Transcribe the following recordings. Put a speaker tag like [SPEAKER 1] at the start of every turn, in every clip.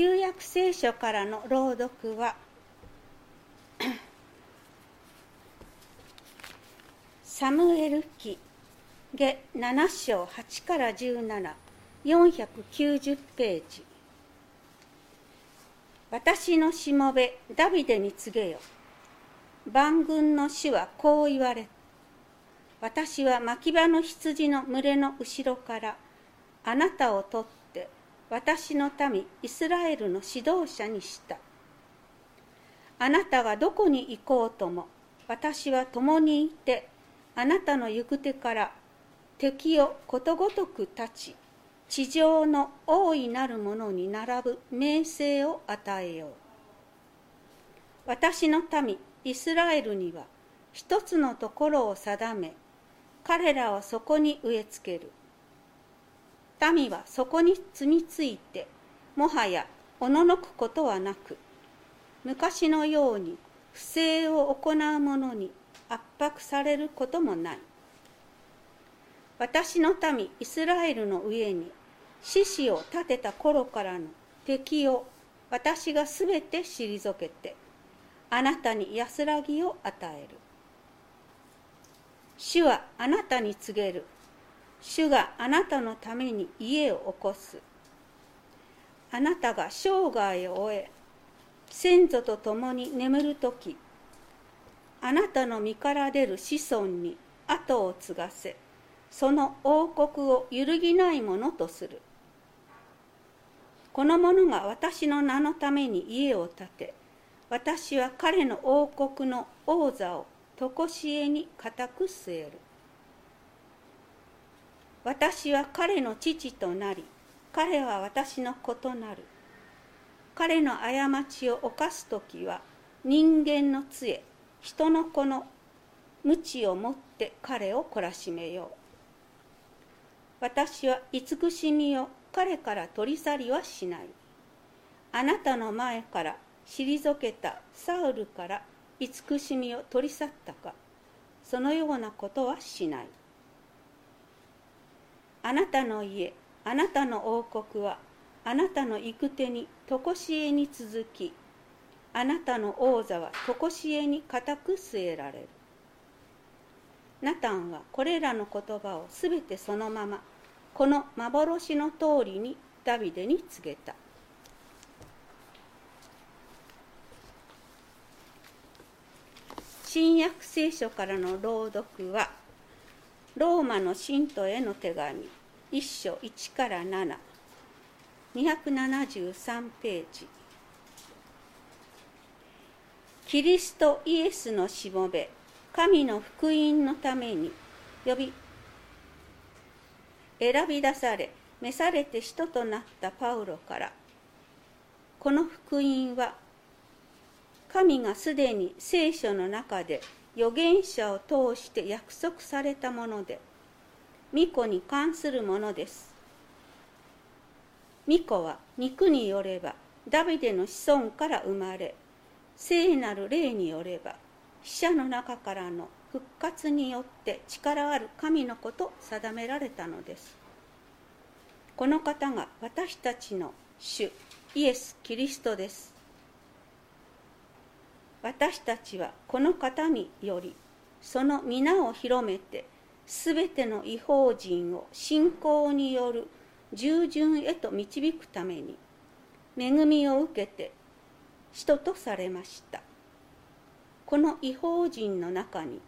[SPEAKER 1] 旧約聖書からの朗読は サムエル記下7章8から17490ページ。私のしもべダビデに告げよ。万軍の主はこう言われ私は牧場の羊の群れの後ろからあなたを取って私の民イスラエルの指導者にした。あなたがどこに行こうとも私は共にいてあなたの行く手から敵をことごとく立ち地上の大いなるものに並ぶ名声を与えよう。私の民イスラエルには一つのところを定め彼らをそこに植え付ける。民はそこに住み着いてもはやおののくことはなく昔のように不正を行う者に圧迫されることもない。私の民イスラエルの上に獅子を立てた頃からの敵を私がすべて退けてあなたに安らぎを与える。主はあなたに告げる。主があなたのために家を起こす。あなたが生涯を終え先祖と共に眠る時あなたの身から出る子孫に後を継がせその王国を揺るぎないものとする。この者が私の名のために家を建て私は彼の王国の王座を常しえに固く据える。私は彼の父となり彼は私の子となる。彼の過ちを犯す時は人間の杖人の子の鞭を持って彼を懲らしめよう。私は慈しみを彼から取り去りはしない。あなたの前から退けたサウルから慈しみを取り去ったか。そのようなことはしない。あなたの家あなたの王国はあなたの行く手に常しえに続きあなたの王座は常しえに固く据えられる。ナタンはこれらの言葉をすべてそのままこの幻の通りにダビデに告げた。新約聖書からの朗読はローマの信徒への手紙。1章1から7273ページ。キリストイエスのしもべ。神の福音のために。呼び。選び出され。召されて人となったパウロから。この福音は。神がすでに聖書の中で。預言者を通して約束されたもので巫女に関するものです。巫女は肉によればダビデの子孫から生まれ聖なる霊によれば死者の中からの復活によって力ある神の子と定められたのです。この方が私たちの主イエス・キリストです。私たちはこの方によりその皆を広めてすべての違法人を信仰による従順へと導くために恵みを受けて人とされました。この違法人の中に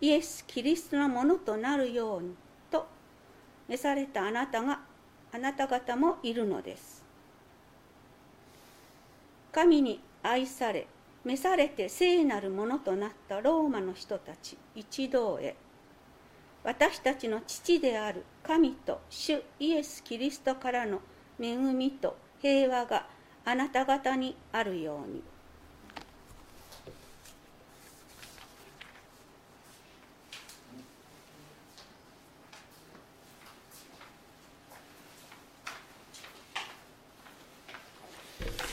[SPEAKER 1] イエス・キリストのものとなるようにと召されたあなたがあなた方もいるのです。神に愛され召されて聖なるものとなったローマの人たち一同へ私たちの父である神と主イエス・キリストからの恵みと平和があなた方にあるように。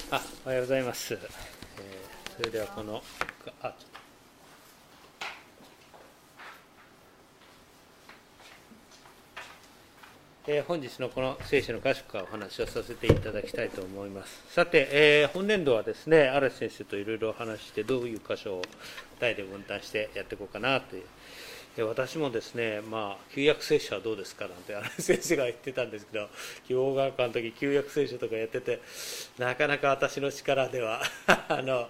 [SPEAKER 2] あおはようございます。それではこのあえー、本日のこの聖書の箇所からお話をさせていただきたいと思います。さて、えー、本年度はですね、嵐先生といろいろ話して、どういう箇所を代で分担してやっていこうかなという。私もですね、まあ、旧約聖書はどうですかなんて先生が言ってたんですけど、希望学科の時旧約聖書とかやってて、なかなか私の力では あの、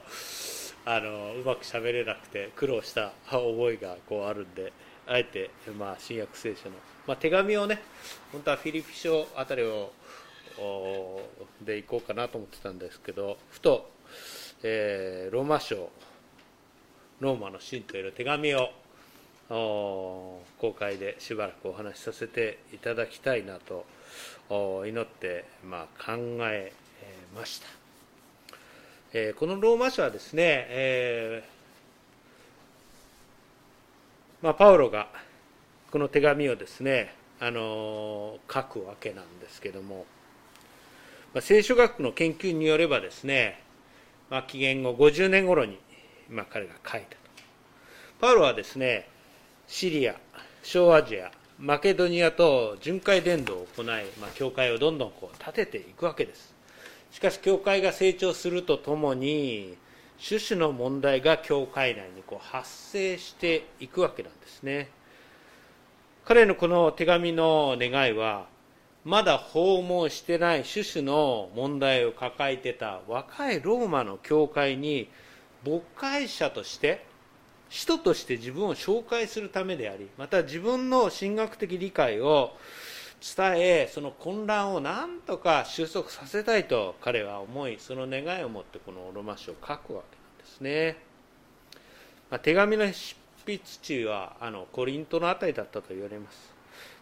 [SPEAKER 2] あのうまくしゃべれなくて苦労した覚えがこうあるんで、あえて、まあ、新約聖書のまあ、手紙をね本当はフィリピ書あたりをで行こうかなと思ってたんですけどふと、えー、ローマ書ローマの信という手紙を公開でしばらくお話しさせていただきたいなと祈って、まあ、考えました、えー、このローマ書はですね、えーまあ、パウロがこの手紙をですねあの書くわけなんですけども、まあ、聖書学の研究によればですね、まあ、紀元後50年頃に、まあ、彼が書いたと。パウロはですねシリア小アジアマケドニアと巡回伝道を行い、まあ、教会をどんどんこう立てていくわけです。しかし教会が成長するとともに種々の問題が教会内にこう発生していくわけなんですね。彼のこの手紙の願いはまだ訪問してない種々の問題を抱えてた若いローマの教会に牧会者として使徒として自分を紹介するためでありまた自分の神学的理解を伝えその混乱を何とか収束させたいと彼は思いその願いを持ってこのロマ書を書くわけなんですね、まあ、手紙の執筆地はあのコリントの辺りだったと言われます。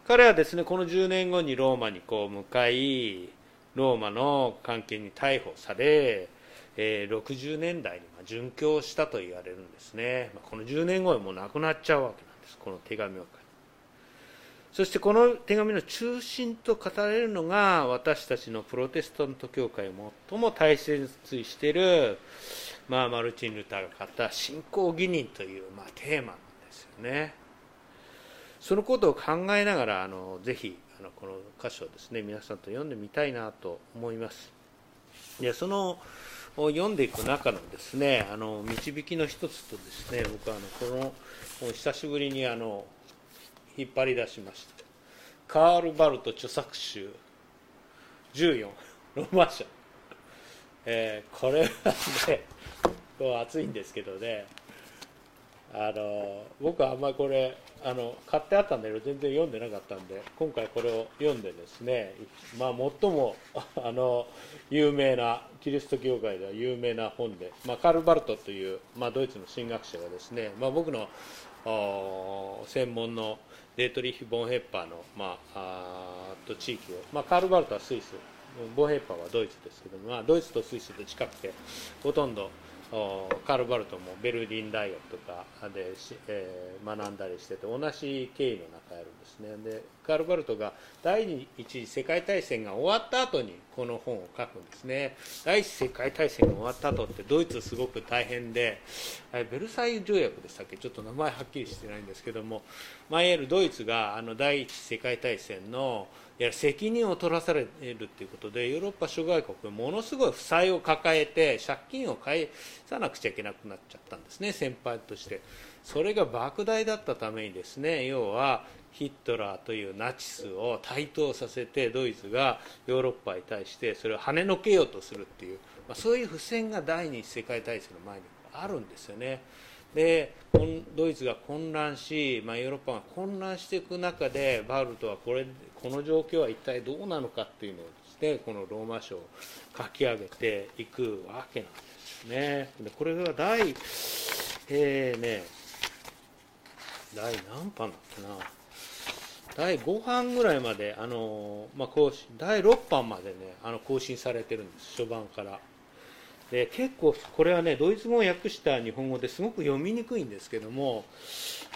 [SPEAKER 2] 彼はですねこの10年後にローマにこう向かいローマの関係に逮捕され、えー、60年代に殉教したと言われるんですね、まあ、この10年後にもう亡くなっちゃうわけなんですこの手紙を書いて。そしてこの手紙の中心と語られるのが私たちのプロテスタント教会を最も大切にしているまあ、マルチン・ルターが語った信仰義人という、まあ、テーマなんですよね。そのことを考えながらあのぜひあのこの箇所をですね皆さんと読んでみたいなと思います。でその読んでいく中のですねあの導きの一つとですね僕はあのこの久しぶりにあの引っ張り出しました。カール・バルト著作集。14ローマ書、えー、これはね今日は暑いんですけどね。あの僕はあんまりこれあの買ってあったんだけど全然読んでなかったんで今回これを読んでですね、まあ、最もあの有名なキリスト教会では有名な本で、まあ、カルバルトという、まあ、ドイツの神学者がですね、まあ、僕の専門のデートリヒ・ボンヘッパーの、まあ、あと地域を、まあ、カールバルトはスイスボンヘッパーはドイツですけども、まあ、ドイツとスイスと近くてほとんどカール・バルトもベルリン大学とかで、えー、学んだりしてて同じ経緯の中やるんですね。でカール・バルトが第一次世界大戦が終わった後にこの本を書くんですね。第一次世界大戦が終わった後ってドイツすごく大変でベルサイユ条約でしたっけ？ちょっと名前はっきりしてないんですけども、まあ、いわゆるドイツがあの第一次世界大戦のや責任を取らされるということでヨーロッパ諸外国ものすごい負債を抱えて借金を返さなくちゃいけなくなっちゃったんですね先輩としてそれが莫大だったためにですね要はヒットラーというナチスを台頭させてドイツがヨーロッパに対してそれを跳ねのけようとするっていう、まあ、そういう付箋が第二次世界大戦の前にあるんですよね。でドイツが混乱し、まあ、ヨーロッパが混乱していく中でバウルトはこれこの状況は一体どうなのかっていうのをですねこのローマ書を書き上げていくわけなんですね。でこれが第、えー、ね、第何版だっけな。第5版ぐらいまで、あのまあ、更新第6版までねあの更新されてるんです初版からで結構これはねドイツ語を訳した日本語ですごく読みにくいんですけども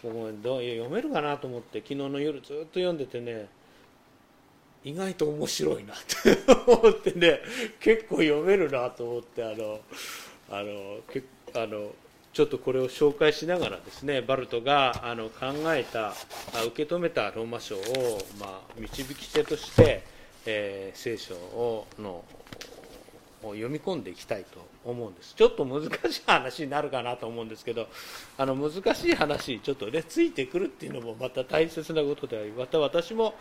[SPEAKER 2] 僕も読めるかなと思って昨日の夜ずっと読んでてね意外と面白いな。って思ってね。結構読めるなと思ってあのあのけあのちょっとこれを紹介しながらですねバルトがあの考えた受け止めたローマ書を、まあ、導き手として、えー、聖書をのを読み込んでいきたいと思うんです。ちょっと難しい話になるかなと思うんですけどあの難しい話ちょっとねついてくるっていうのもまた大切なことでありまた私も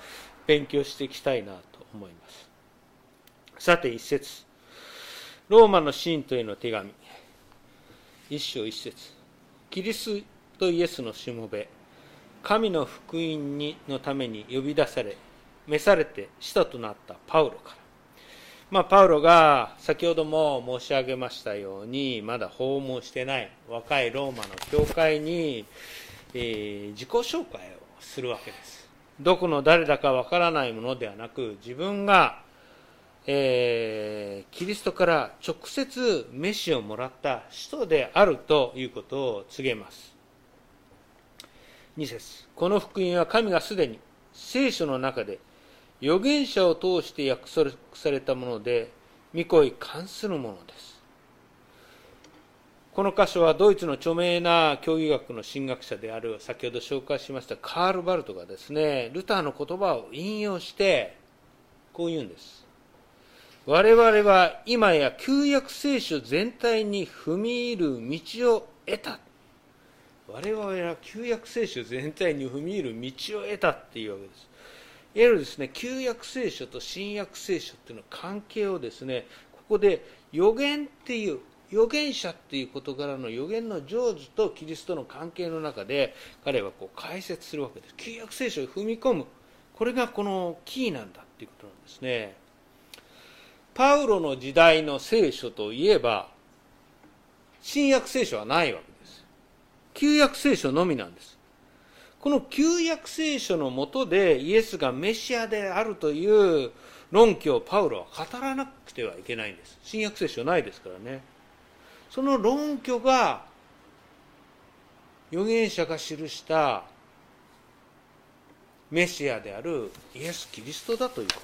[SPEAKER 2] 勉強していきたいなと思います。さて一節。ローマの信徒への手紙。一章一節。キリストイエスのしもべ。神の福音にのために呼び出され召されて使徒となったパウロから。まあ、パウロが先ほども申し上げましたようにまだ訪問してない若いローマの教会に、えー、自己紹介をするわけです。どこの誰だかわからないものではなく自分が、えー、キリストから直接メシをもらった人であるということを告げます。2節この福音は神がすでに聖書の中で預言者を通して約束されたもので御子関するものです。この箇所はドイツの著名な教義学の神学者である先ほど紹介しましたカール・バルトがですねルターの言葉を引用してこう言うんです。我々は今や旧約聖書全体に踏み入る道を得た。我々は旧約聖書全体に踏み入る道を得たっていうわけです。いわゆるですね旧約聖書と新約聖書っていうの関係をですねここで予言っていう預言者っていう事柄の予言の成就とキリストの関係の中で彼はこう解説するわけです。旧約聖書を踏み込む。これがこのキーなんだっていうことなんですね。パウロの時代の聖書といえば新約聖書はないわけです。旧約聖書のみなんです。この旧約聖書のもとでイエスがメシアであるという論拠をパウロは語らなくてはいけないんです。新約聖書ないですからね。その論拠が預言者が記したメシアであるイエス・キリストだということで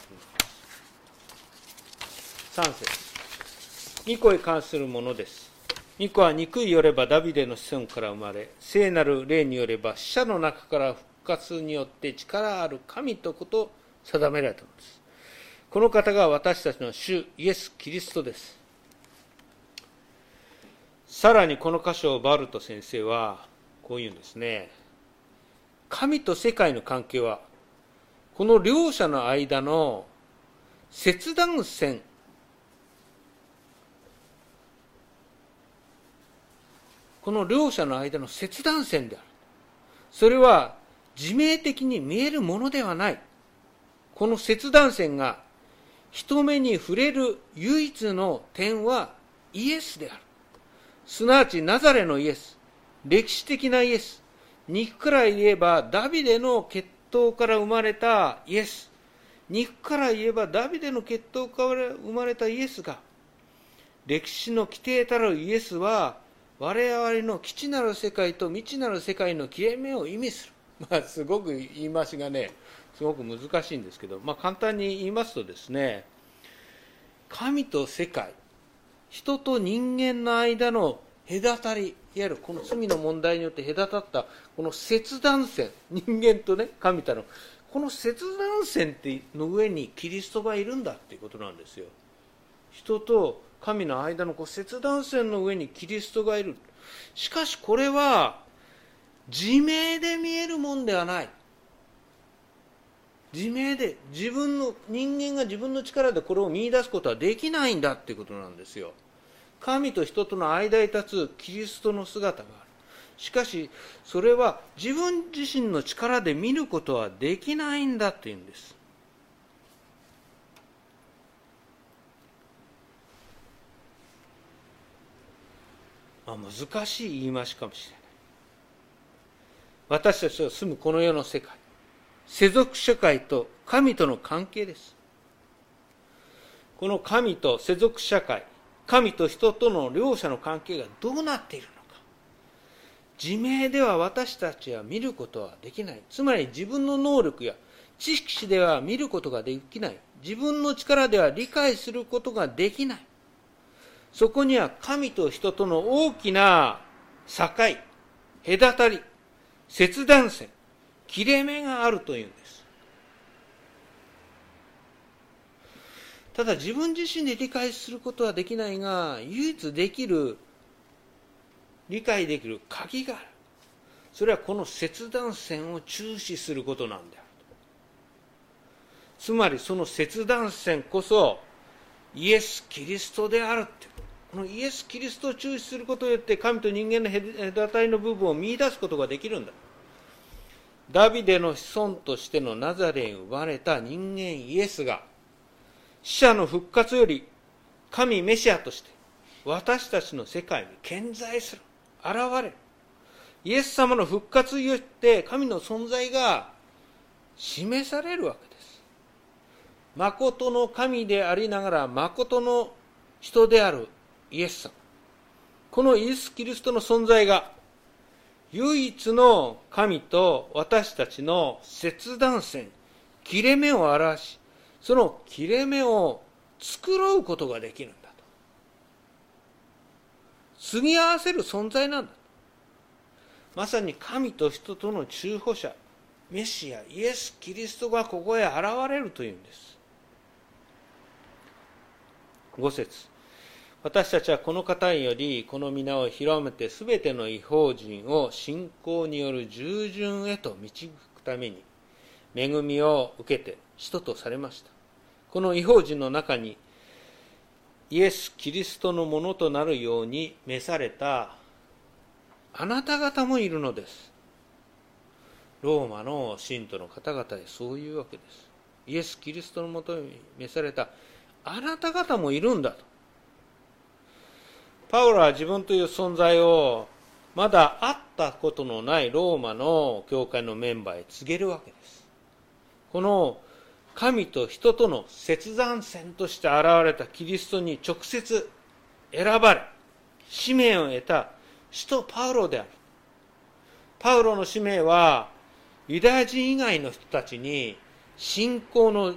[SPEAKER 2] す。3節2個へ関するものです。巫女は憎いよればダビデの子孫から生まれ聖なる霊によれば死者の中から復活によって力ある神とこと定められたのです。この方が私たちの主イエス・キリストです。さらにこの箇所をバルト先生はこう言うんですね。神と世界の関係はこの両者の間の切断線この両者の間の切断線である。それは自明的に見えるものではない。この切断線が人目に触れる唯一の点はイエスである。すなわちナザレのイエス、歴史的なイエス、肉から言えばダビデの血統から生まれたイエス、肉から言えばダビデの血統から生まれたイエスが、歴史の規定たるイエスは我々の基地なる世界と未知なる世界の切れ目を意味する。まあ、すごく言い回しがね、すごく難しいんですけど、まあ、簡単に言いますとですね、神と世界、人と人間の間の隔たり、いわゆるこの罪の問題によって隔たったこの切断線、人間とね、神との、この切断線の上にキリストがいるんだっていうことなんですよ。人と神の間のこう切断線の上にキリストがいる。しかしこれは自明で見えるもんではない。自明で自分の人間が自分の力でこれを見出すことはできないんだっていうことなんですよ。神と人との間に立つキリストの姿がある。しかしそれは自分自身の力で見ることはできないんだっていうんです。まあ、難しい言い回しかもしれない。私たちが住むこの世の世界世俗社会と神との関係です。この神と世俗社会神と人との両者の関係がどうなっているのか。自明では私たちは見ることはできない。つまり自分の能力や知識では見ることができない。自分の力では理解することができない。そこには神と人との大きな境隔たり切断線切れ目があるというんです。ただ自分自身で理解することはできないが唯一できる理解できる鍵がある。それはこの切断線を注視することなんであるつまりその切断線こそイエス・キリストであるってイエス・キリストを注視することによって神と人間の隔たりの部分を見出すことができるんだ。ダビデの子孫としてのナザレに生まれた人間イエスが死者の復活より神メシアとして私たちの世界に健在する現れる。イエス様の復活によって神の存在が示されるわけです。誠の神でありながら誠の人であるイエス様。このイエス・キリストの存在が唯一の神と私たちの切断線切れ目を表しその切れ目を繕うことができるんだと。継ぎ合わせる存在なんだまさに神と人との中保者メシアイエス・キリストがここへ現れるというんです。5節。私たちはこの方によりこの皆を広めてすべての違法人を信仰による従順へと導くために恵みを受けて使徒とされました。この違法人の中にイエス・キリストのものとなるように召されたあなた方もいるのです。ローマの信徒の方々へそういうわけです。イエス・キリストのもとに召されたあなた方もいるんだと。パウロは自分という存在をまだ会ったことのないローマの教会のメンバーへ告げるわけです。この神と人との切断線として現れたキリストに直接選ばれ使命を得た使徒パウロである。パウロの使命はユダヤ人以外の人たちに信仰の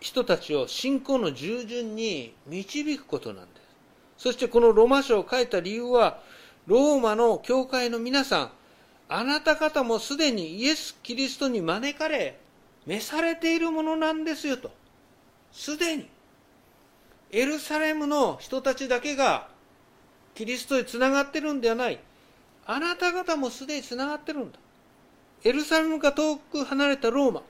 [SPEAKER 2] 人たちを信仰の従順に導くことなんでそしてこのロマ書を書いた理由は、ローマの教会の皆さん、あなた方もすでにイエス・キリストに招かれ、召されているものなんですよと。すでに。エルサレムの人たちだけがキリストにつながってるんではない。あなた方もすでにつながってるんだ。エルサレムが遠く離れたローマ。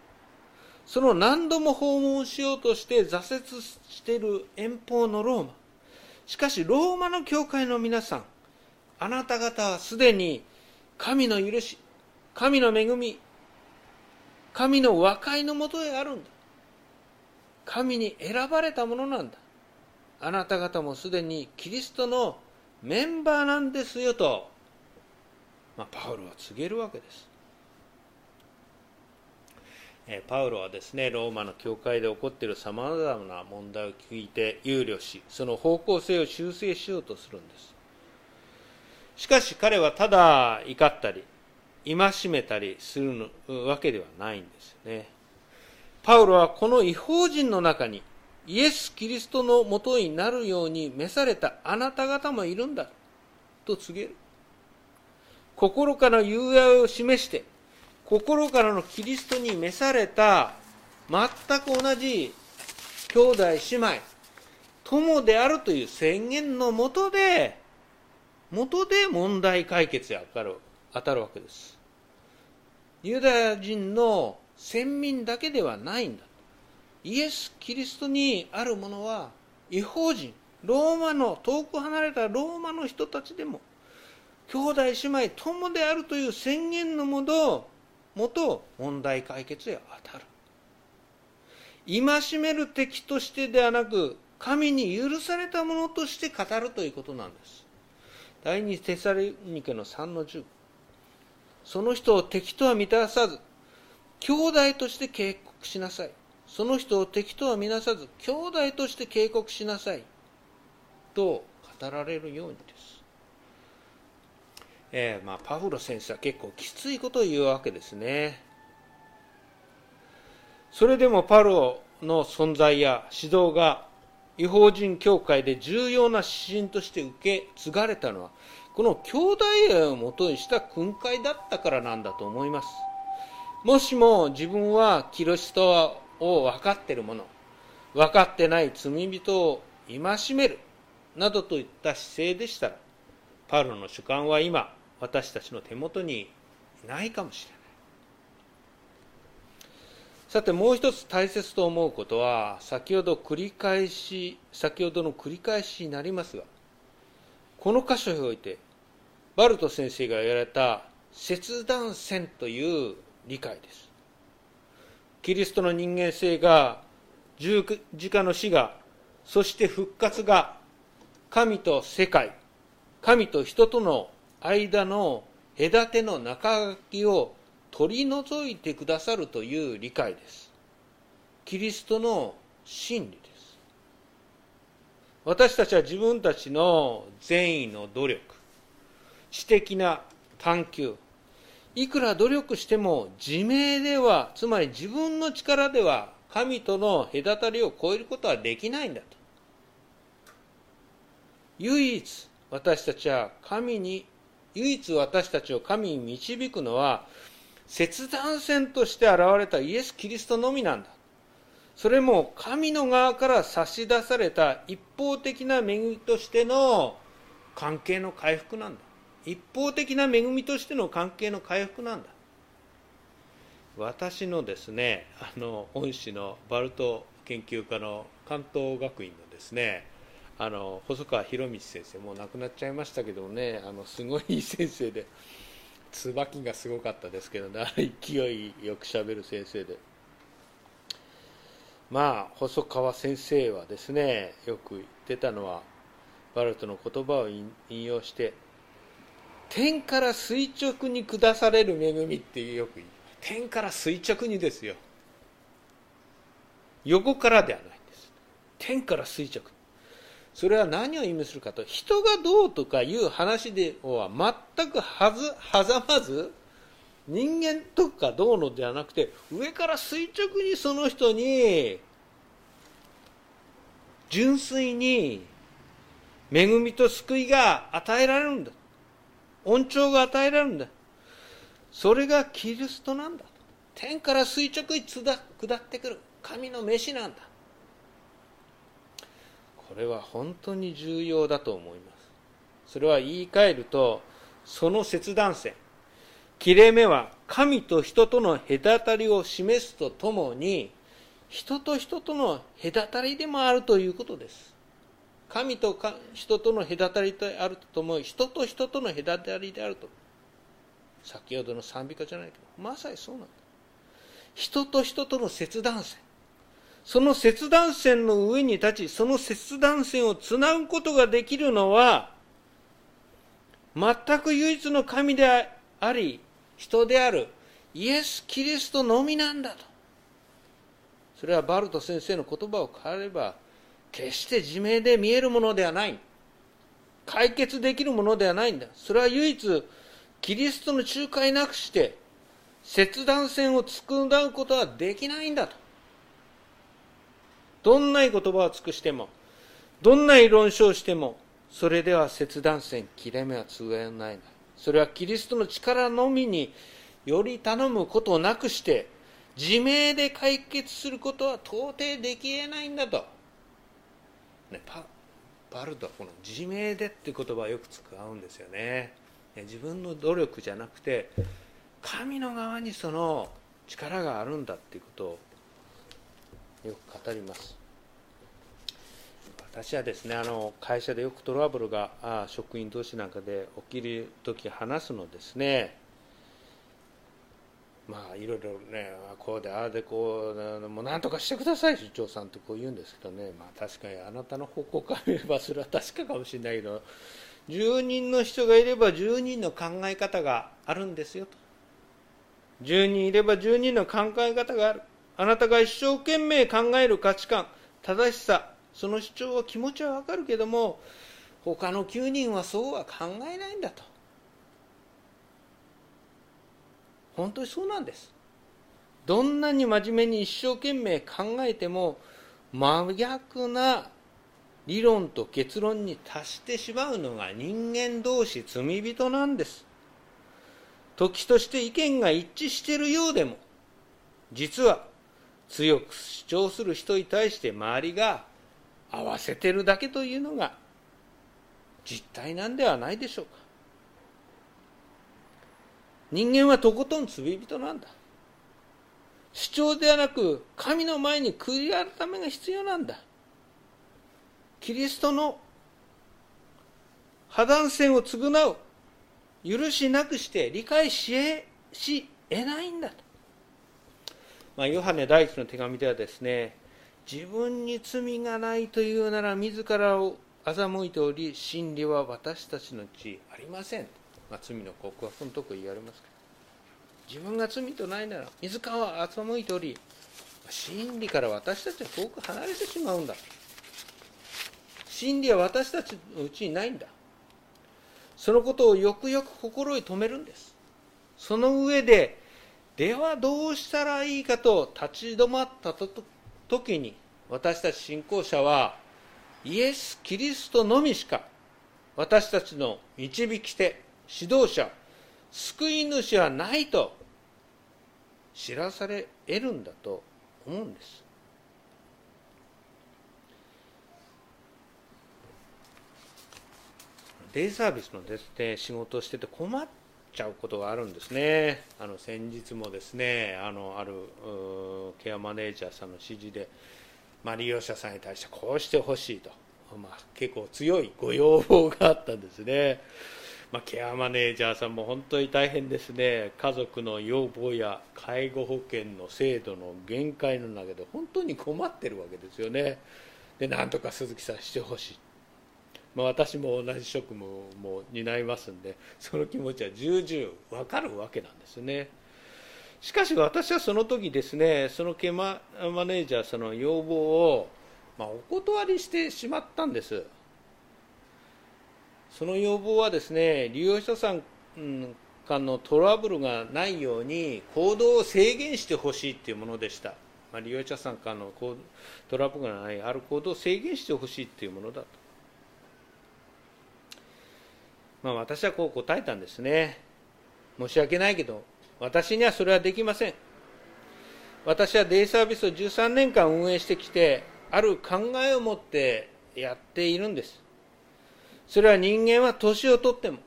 [SPEAKER 2] その何度も訪問しようとして挫折している遠方のローマ。しかしローマの教会の皆さんあなた方はすでに神の許し神の恵み神の和解のもとへあるんだ。神に選ばれたものなんだ。あなた方もすでにキリストのメンバーなんですよと、まあ、パウロは告げるわけです。パウロはですねローマの教会で起こっているさまざまな問題を聞いて憂慮しその方向性を修正しようとするんです。しかし彼はただ怒ったり戒めたりするわけではないんですよね。パウロはこの違法人の中にイエス・キリストのもとになるように召されたあなた方もいるんだと告げる。心から友愛を示して心からのキリストに召された全く同じ兄弟姉妹友であるという宣言のもとでもとで問題解決に当たる当たるわけです。ユダヤ人の先民だけではないんだ。イエス・キリストにあるものは違法人ローマの遠く離れたローマの人たちでも兄弟姉妹友であるという宣言のもともと問題解決へ当たる。戒める敵としてではなく神に許されたものとして語るということなんです。第二テサリニケの3の10その人を敵とは満たさず兄弟として警告しなさい。その人を敵とは見なさず兄弟として警告しなさい。と語られるようにです。えー、まあ、パウロ先生は結構きついことを言うわけですね。それでもパロの存在や指導が違法人教会で重要な指針として受け継がれたのはこの兄弟愛をもとにした訓戒だったからなんだと思いますもしも自分はキリストを分かっている者分かってない罪人を戒めるなどといった姿勢でしたらパロの主観は今私たちの手元にないかもしれない。さてもう一つ大切と思うことは先ほど繰り返し先ほどの繰り返しになりますがこの箇所においてバルト先生が言われた切断線という理解です。キリストの人間性が十字架の死がそして復活が神と世界神と人との間の隔ての中書きを取り除いてくださるという理解です。キリストの真理です。私たちは自分たちの善意の努力知的な探求いくら努力しても自明ではつまり自分の力では神との隔たりを超えることはできないんだと。唯一私たちは神に唯一私たちを神に導くのは切断線として現れたイエス・キリストのみなんだ。それも神の側から差し出された一方的な恵みとしての関係の回復なんだ。一方的な恵みとしての関係の回復なんだ。私のですねあの恩師のバルト研究家の関東学院のですねあの細川博道先生もう亡くなっちゃいましたけどねあのすごいいい先生で 椿がすごかったですけどね勢いよくしゃべる先生で。まあ細川先生はですねよく言ってたのはバルトの言葉を引用して天から垂直に下される恵みってよく言う天から垂直にですよ。横からではないんです天から垂直それは何を意味するかと人がどうとかいう話では全くはず狭まず人間とかどうのではなくて上から垂直にその人に純粋に恵みと救いが与えられるんだ。恩寵が与えられるんだ。それがキリストなんだ。天から垂直に下ってくる。神の飯なんだ。これは本当に重要だと思います。それは言い換えるとその切断線切れ目は神と人との隔たりを示すとともに人と人との隔たりでもあるということです。神と人との隔たりであるとともに人と人との隔たりであると。先ほどの賛美歌じゃないけどまさにそうなんだ。人と人との切断線。その切断線の上に立ちその切断線をつなぐことができるのは全く唯一の神であり人であるイエス・キリストのみなんだと。それはバルト先生の言葉を変えれば決して自明で見えるものではない。解決できるものではないんだ。それは唯一キリストの仲介なくして切断線を作うことはできないんだと。どんな言葉を尽くしてもどんな理論書をしてもそれでは切断線切れ目は通えない。それはキリストの力のみにより頼むことなくして自明で解決することは到底できえないんだと。ね、パバルドはこの自明でっていう言葉をよく使うんですよね自分の努力じゃなくて神の側にその力があるんだっていうことをよく語ります。私はですねあの会社でよくトラブルがあ職員同士なんかで起きる時話すのですね。まあいろいろねこうでああでこうもう何とかしてください首長さんってこう言うんですけどね。まあ確かにあなたの方向から見ればそれは確かかもしれないけど10人の人がいれば10人の考え方があるんですよと。10人いれば10人の考え方がある。あなたが一生懸命考える価値観正しさその主張は気持ちはわかるけども他の9人はそうは考えないんだと。本当にそうなんです。どんなに真面目に一生懸命考えても真逆な理論と結論に達してしまうのが人間同士罪人なんです。時として意見が一致しているようでも実は強く主張する人に対して周りが合わせてるだけというのが実態なんではないでしょうか。人間はとことん罪人なんだ。主張ではなく神の前に悔い改めが必要なんだ。キリストの破談線を償う。許しなくして理解しえし得ないんだと、まあ、ヨハネ第一の手紙ではですね自分に罪がないというなら自らを欺いており真理は私たちのうちありません、まあ、罪の告白のとこ言われますけど。自分が罪とないなら自らは欺いており真理から私たちは遠く離れてしまうんだ。真理は私たちのうちにないんだ。そのことをよくよく心に留めるんです。その上でではどうしたらいいかと立ち止まった時に私たち信仰者はイエス・キリストのみしか私たちの導き手指導者救い主はないと知らされ得るんだと思うんです。デイサービスのですね仕事をしてて困っちゃうことがあるんですね。あの先日もですねあのあるケアマネージャーさんの指示で、まあ、利用者さんに対してこうしてほしいと、まあ、結構強いご要望があったんですね。まあ、ケアマネージャーさんも本当に大変ですね、家族の要望や介護保険の制度の限界の中で本当に困ってるわけですよね、でなんとか鈴木さんしてほしい、まあ、私も同じ職務も担いますんで、その気持ちは重々分かるわけなんですね。しかし私はその時ですね、そのケアマネージャーさんの要望を、まあ、お断りしてしまったんです。その要望はですね利用者さん間のトラブルがないように行動を制限してほしいというものでした、まあ、利用者さん間のトラブルがないある行動を制限してほしいというものだと、まあ、私はこう答えたんですね。申し訳ないけど私にはそれはできません。私はデイサービスを13年間運営してきてある考えを持ってやっているんです。それは人間は年をとっても、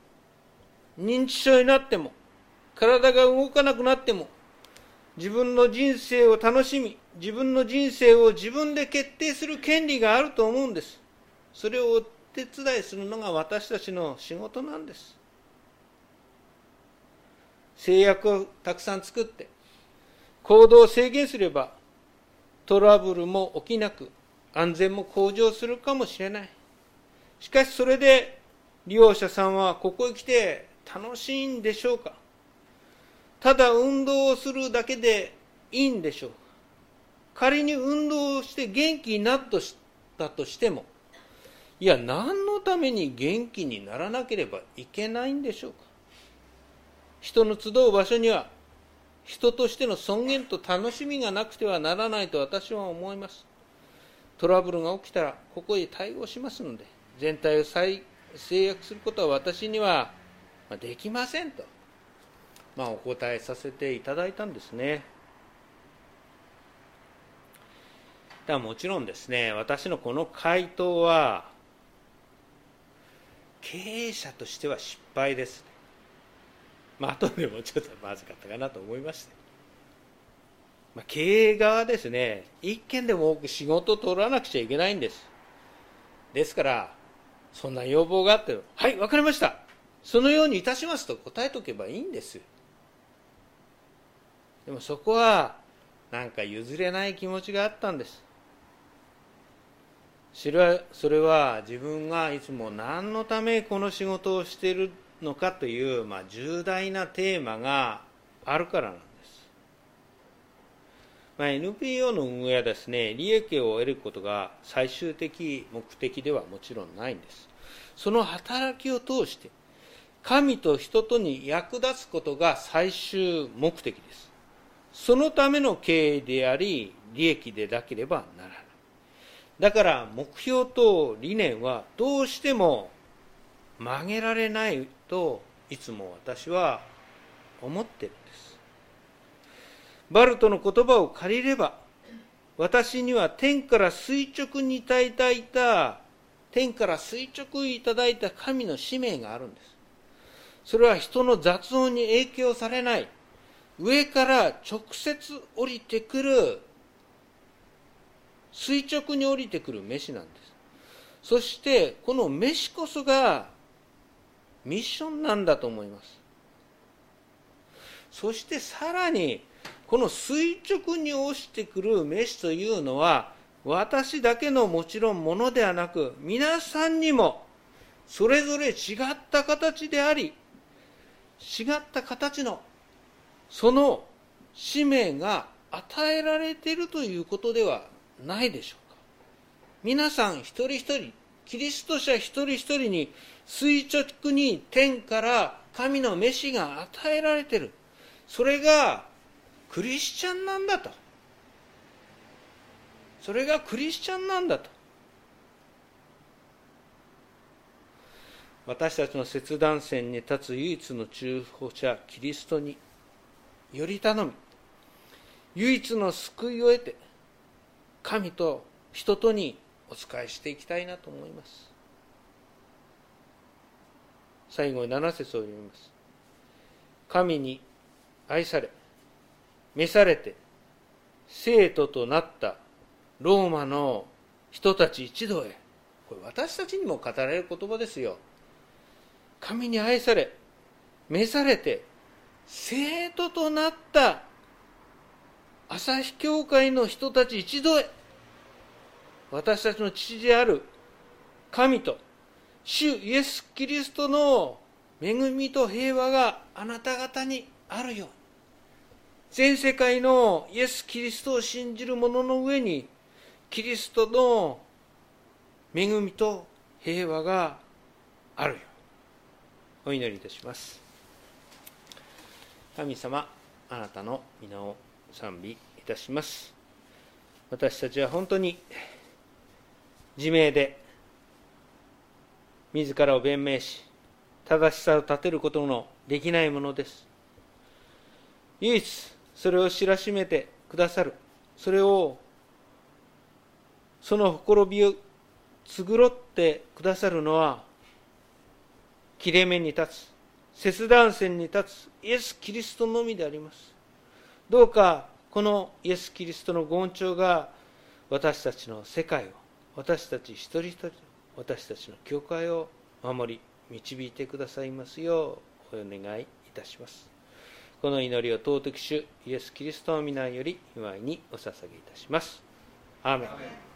[SPEAKER 2] 認知症になっても、体が動かなくなっても、自分の人生を楽しみ、自分の人生を自分で決定する権利があると思うんです。それを手伝いするのが私たちの仕事なんです。制約をたくさん作って、行動を制限すれば、トラブルも起きなく、安全も向上するかもしれない。しかしそれで利用者さんはここへ来て楽しいんでしょうか？ただ運動をするだけでいいんでしょうか？仮に運動をして元気になったとしてもいや何のために元気にならなければいけないんでしょうか？人の集う場所には人としての尊厳と楽しみがなくてはならないと私は思いますトラブルが起きたらここへ対応しますので全体を制約することは私にはできませんと、まあ、お答えさせていただいたんですね。だもちろんですね、私のこの回答は、経営者としては失敗です。まあ後でもちょっとまずかったかなと思いまして。まあ、経営側ですね、一件でも多く仕事を取らなくちゃいけないんです。ですから、そんな要望があって、はい、わかりました。そのようにいたしますと答えとけばいいんです。でもそこは、なんか譲れない気持ちがあったんです。それはそれは自分がいつも何のためこの仕事をしているのかという、まあ、重大なテーマがあるからなんです。まあ、NPO の運営はですね、利益を得ることが最終的目的ではもちろんないんです。その働きを通して神と人とに役立つことが最終目的ですそのための経営であり利益でなければならないだから目標と理念はどうしても曲げられないといつも私は思ってるんです。バルトの言葉を借りれば私には天から垂直にいただいた天から垂直いただいた神の使命があるんです。それは人の雑音に影響されない。上から直接降りてくる垂直に降りてくる飯なんです。そしてこの飯こそがミッションなんだと思います。そしてさらにこの垂直に落ちてくる飯というのは私だけのもちろんものではなく皆さんにもそれぞれ違った形であり違った形のその使命が与えられているということではないでしょうか。皆さん一人一人キリスト者一人一人に垂直に天から神の飯が与えられている。それがクリスチャンなんだと。それがクリスチャンなんだと。私たちの切断線に立つ唯一の中保者キリストにより頼み唯一の救いを得て神と人とにお仕えしていきたいなと思います。最後に7節を読みます。神に愛され召されて生徒となったローマの人たち一同へ。これ私たちにも語られる言葉ですよ。神に愛され召されて生徒となった朝日教会の人たち一同へ。私たちの父である神と主イエス・キリストの恵みと平和があなた方にあるように。全世界のイエス・キリストを信じる者の上にキリストの恵みと平和があるようお祈りいたします。神様あなたの皆を賛美いたします。私たちは本当に自明で自らを弁明し正しさを立てることのできないものです。唯一それを知らしめてくださるそれをそのほころびを繕ってくださるのは切れ目に立つ切断線に立つイエス・キリストのみであります。どうかこのイエス・キリストの言調が私たちの世界を私たち一人一人私たちの教会を守り導いてくださいますようお願いいたします。この祈りを尊き主イエス・キリストの皆より祝いにお捧げいたします。アーメン。